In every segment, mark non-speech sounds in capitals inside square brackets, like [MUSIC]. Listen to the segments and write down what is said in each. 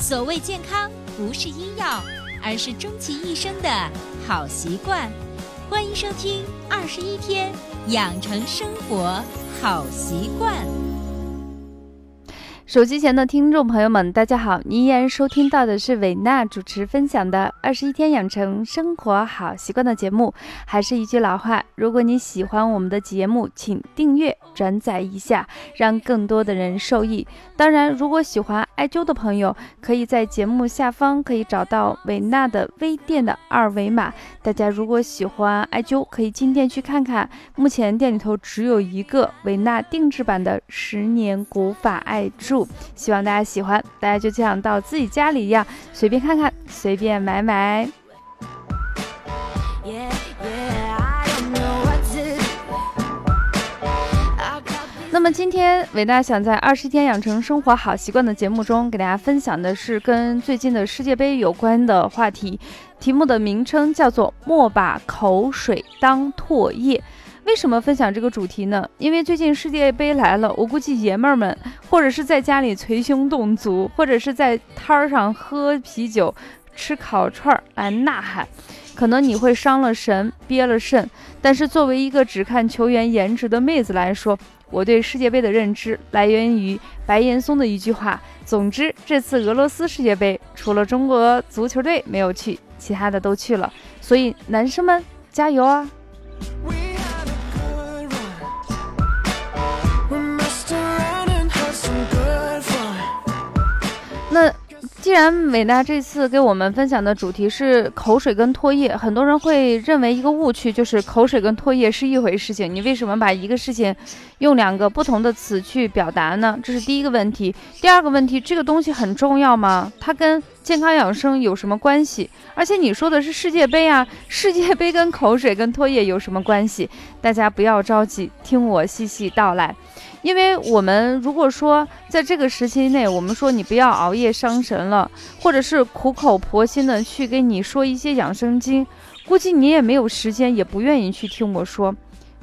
所谓健康，不是医药，而是终其一生的好习惯。欢迎收听《二十一天养成生活好习惯》。手机前的听众朋友们，大家好！您依然收听到的是韦娜主持分享的《二十一天养成生活好习惯》的节目。还是一句老话，如果你喜欢我们的节目，请订阅、转载一下，让更多的人受益。当然，如果喜欢艾灸的朋友，可以在节目下方可以找到韦娜的微店的二维码。大家如果喜欢艾灸，可以进店去看看。目前店里头只有一个韦娜定制版的十年古法艾柱柱。希望大家喜欢，大家就像到自己家里一样，随便看看，随便买买。那么今天伟大想在二十天养成生活好习惯的节目中，给大家分享的是跟最近的世界杯有关的话题，题目的名称叫做“莫把口水当唾液”。为什么分享这个主题呢？因为最近世界杯来了，我估计爷们儿们或者是在家里捶胸顿足，或者是在摊儿上喝啤酒、吃烤串儿来呐喊，可能你会伤了神、憋了肾。但是作为一个只看球员颜值的妹子来说，我对世界杯的认知来源于白岩松的一句话：总之，这次俄罗斯世界杯除了中国足球队没有去，其他的都去了。所以男生们加油啊！既然伟娜这次给我们分享的主题是口水跟唾液，很多人会认为一个误区就是口水跟唾液是一回事情。你为什么把一个事情用两个不同的词去表达呢？这是第一个问题。第二个问题，这个东西很重要吗？它跟健康养生有什么关系？而且你说的是世界杯啊，世界杯跟口水跟唾液有什么关系？大家不要着急，听我细细道来。因为我们如果说在这个时期内，我们说你不要熬夜伤神了，或者是苦口婆心的去跟你说一些养生经，估计你也没有时间，也不愿意去听我说。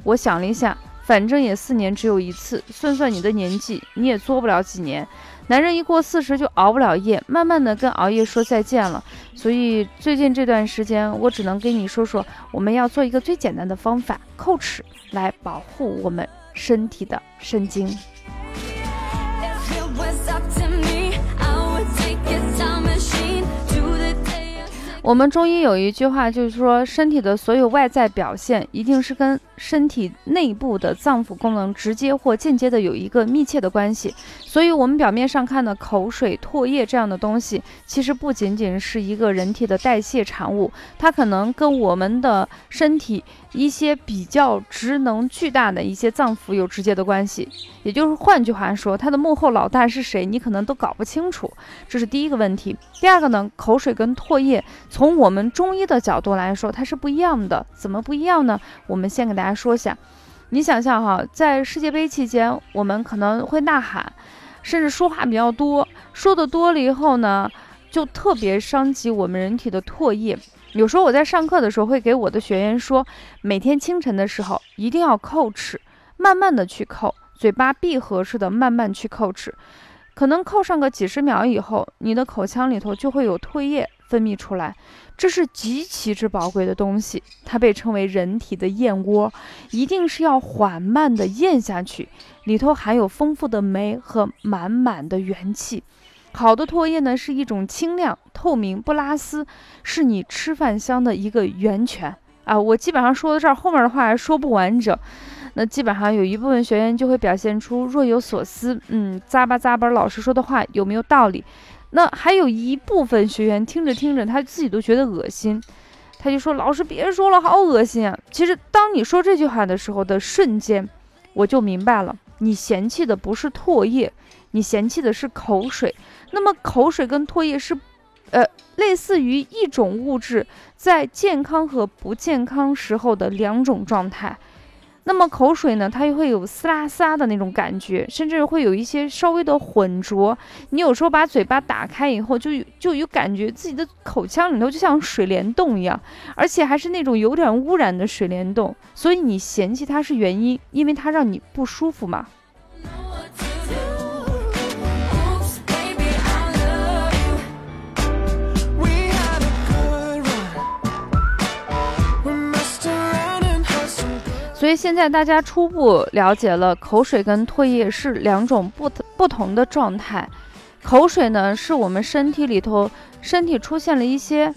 我想了一下，反正也四年只有一次，算算你的年纪，你也做不了几年。男人一过四十就熬不了夜，慢慢的跟熬夜说再见了。所以最近这段时间，我只能跟你说说，我们要做一个最简单的方法，叩齿来保护我们。身体的神经。我们中医有一句话，就是说，身体的所有外在表现，一定是跟身体内部的脏腑功能直接或间接的有一个密切的关系。所以，我们表面上看的口水、唾液这样的东西，其实不仅仅是一个人体的代谢产物，它可能跟我们的身体。一些比较职能巨大的一些脏腑有直接的关系，也就是换句话说，它的幕后老大是谁，你可能都搞不清楚，这是第一个问题。第二个呢，口水跟唾液，从我们中医的角度来说，它是不一样的。怎么不一样呢？我们先给大家说一下。你想象哈，在世界杯期间，我们可能会呐喊，甚至说话比较多，说的多了以后呢，就特别伤及我们人体的唾液。有时候我在上课的时候会给我的学员说，每天清晨的时候一定要叩齿，慢慢的去叩，嘴巴闭合似的慢慢去叩齿，可能叩上个几十秒以后，你的口腔里头就会有唾液分泌出来，这是极其之宝贵的东西，它被称为人体的燕窝，一定是要缓慢的咽下去，里头含有丰富的酶和满满的元气。好的唾液呢，是一种清亮、透明、不拉丝，是你吃饭香的一个源泉啊！我基本上说到这儿，后面的话还说不完整。那基本上有一部分学员就会表现出若有所思，嗯，咂巴咂巴，老师说的话有没有道理？那还有一部分学员听着听着，他自己都觉得恶心，他就说：“老师别说了，好恶心啊！”其实当你说这句话的时候的瞬间，我就明白了，你嫌弃的不是唾液。你嫌弃的是口水，那么口水跟唾液是，呃，类似于一种物质在健康和不健康时候的两种状态。那么口水呢，它又会有嘶啦嘶啦的那种感觉，甚至会有一些稍微的浑浊。你有时候把嘴巴打开以后，就就有感觉自己的口腔里头就像水帘洞一样，而且还是那种有点污染的水帘洞。所以你嫌弃它是原因，因为它让你不舒服嘛。所以现在大家初步了解了口水跟唾液是两种不不同的状态。口水呢，是我们身体里头身体出现了一些，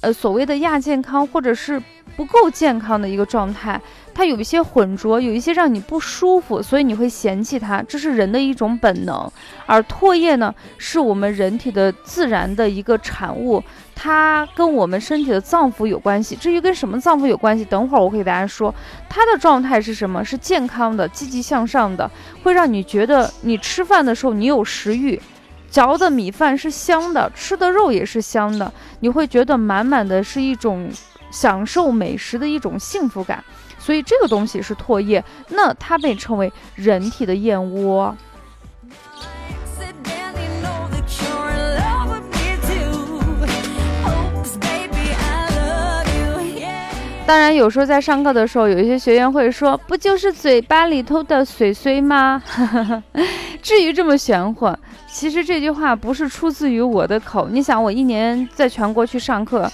呃，所谓的亚健康或者是不够健康的一个状态。它有一些浑浊，有一些让你不舒服，所以你会嫌弃它，这是人的一种本能。而唾液呢，是我们人体的自然的一个产物，它跟我们身体的脏腑有关系。至于跟什么脏腑有关系，等会儿我会给大家说。它的状态是什么？是健康的、积极向上的，会让你觉得你吃饭的时候你有食欲，嚼的米饭是香的，吃的肉也是香的，你会觉得满满的是一种享受美食的一种幸福感。所以这个东西是唾液，那它被称为人体的燕窝。当然，有时候在上课的时候，有一些学员会说：“不就是嘴巴里头的水水吗？” [LAUGHS] 至于这么玄乎？其实这句话不是出自于我的口。你想，我一年在全国去上课，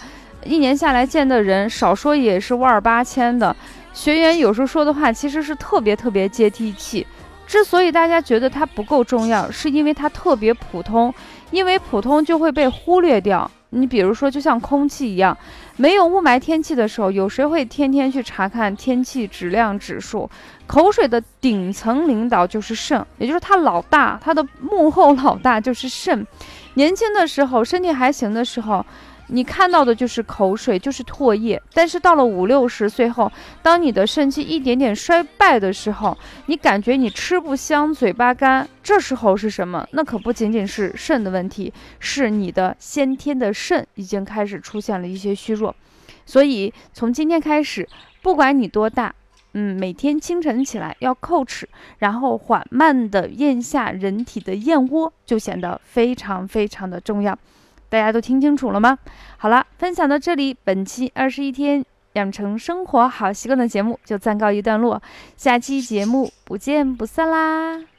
一年下来见的人，少说也是万儿八千的。学员有时候说的话其实是特别特别接地气，之所以大家觉得它不够重要，是因为它特别普通，因为普通就会被忽略掉。你比如说，就像空气一样，没有雾霾天气的时候，有谁会天天去查看天气质量指数？口水的顶层领导就是肾，也就是他老大，他的幕后老大就是肾。年轻的时候，身体还行的时候。你看到的就是口水，就是唾液。但是到了五六十岁后，当你的肾气一点点衰败的时候，你感觉你吃不香，嘴巴干，这时候是什么？那可不仅仅是肾的问题，是你的先天的肾已经开始出现了一些虚弱。所以从今天开始，不管你多大，嗯，每天清晨起来要叩齿，然后缓慢地咽下人体的燕窝，就显得非常非常的重要。大家都听清楚了吗？好了，分享到这里，本期二十一天养成生活好习惯的节目就暂告一段落，下期节目不见不散啦！